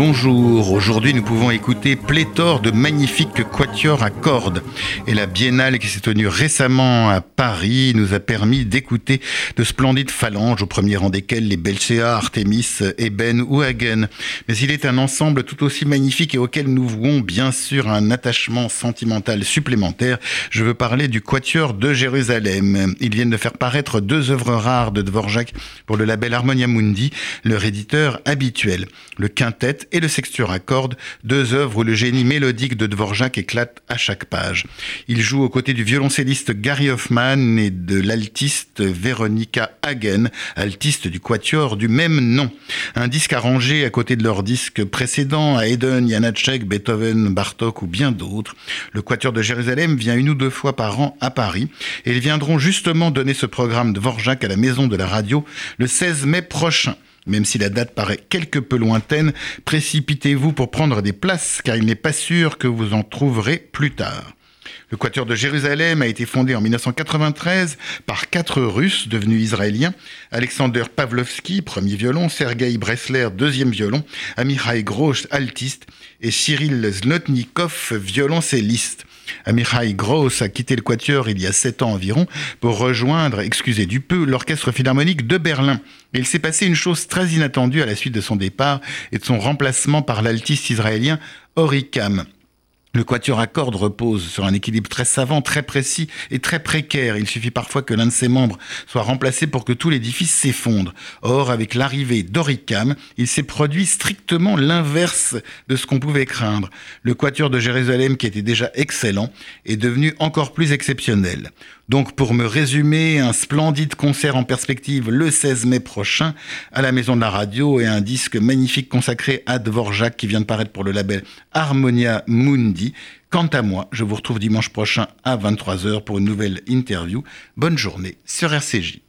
Bonjour, aujourd'hui nous pouvons écouter pléthore de magnifiques quatuors à cordes. Et la biennale qui s'est tenue récemment à Paris nous a permis d'écouter de splendides phalanges, au premier rang desquelles les Belcea, Artemis, Eben ou Hagen. Mais il est un ensemble tout aussi magnifique et auquel nous vouons bien sûr un attachement sentimental supplémentaire. Je veux parler du quatuor de Jérusalem. Ils viennent de faire paraître deux œuvres rares de Dvorak pour le label Harmonia Mundi, leur éditeur habituel. Le quintet et le sexture à cordes, deux œuvres où le génie mélodique de Dvorak éclate à chaque page. Il joue aux côtés du violoncelliste Gary Hoffman et de l'altiste Veronica Hagen, altiste du quatuor du même nom. Un disque arrangé à côté de leur disque précédent à Haydn, Janacek, Beethoven, Bartok ou bien d'autres. Le quatuor de Jérusalem vient une ou deux fois par an à Paris et ils viendront justement donner ce programme Dvorak à la Maison de la Radio le 16 mai prochain. Même si la date paraît quelque peu lointaine, précipitez-vous pour prendre des places car il n'est pas sûr que vous en trouverez plus tard. Le Quatuor de Jérusalem a été fondé en 1993 par quatre Russes devenus israéliens. Alexander Pavlovski, premier violon, Sergei Bresler, deuxième violon, Amichai Grosz, altiste, et Cyril Znotnikov, violoncelliste. Amichai Gross a quitté le Quatuor il y a sept ans environ pour rejoindre, excusez du peu, l'Orchestre Philharmonique de Berlin. il s'est passé une chose très inattendue à la suite de son départ et de son remplacement par l'altiste israélien Orikam. Le quatuor à cordes repose sur un équilibre très savant, très précis et très précaire. Il suffit parfois que l'un de ses membres soit remplacé pour que tout l'édifice s'effondre. Or, avec l'arrivée d'Oricam, il s'est produit strictement l'inverse de ce qu'on pouvait craindre. Le quatuor de Jérusalem, qui était déjà excellent, est devenu encore plus exceptionnel. Donc, pour me résumer, un splendide concert en perspective le 16 mai prochain à la Maison de la Radio et un disque magnifique consacré à Dvorak qui vient de paraître pour le label Harmonia Mundi. Quant à moi, je vous retrouve dimanche prochain à 23h pour une nouvelle interview. Bonne journée sur RCJ.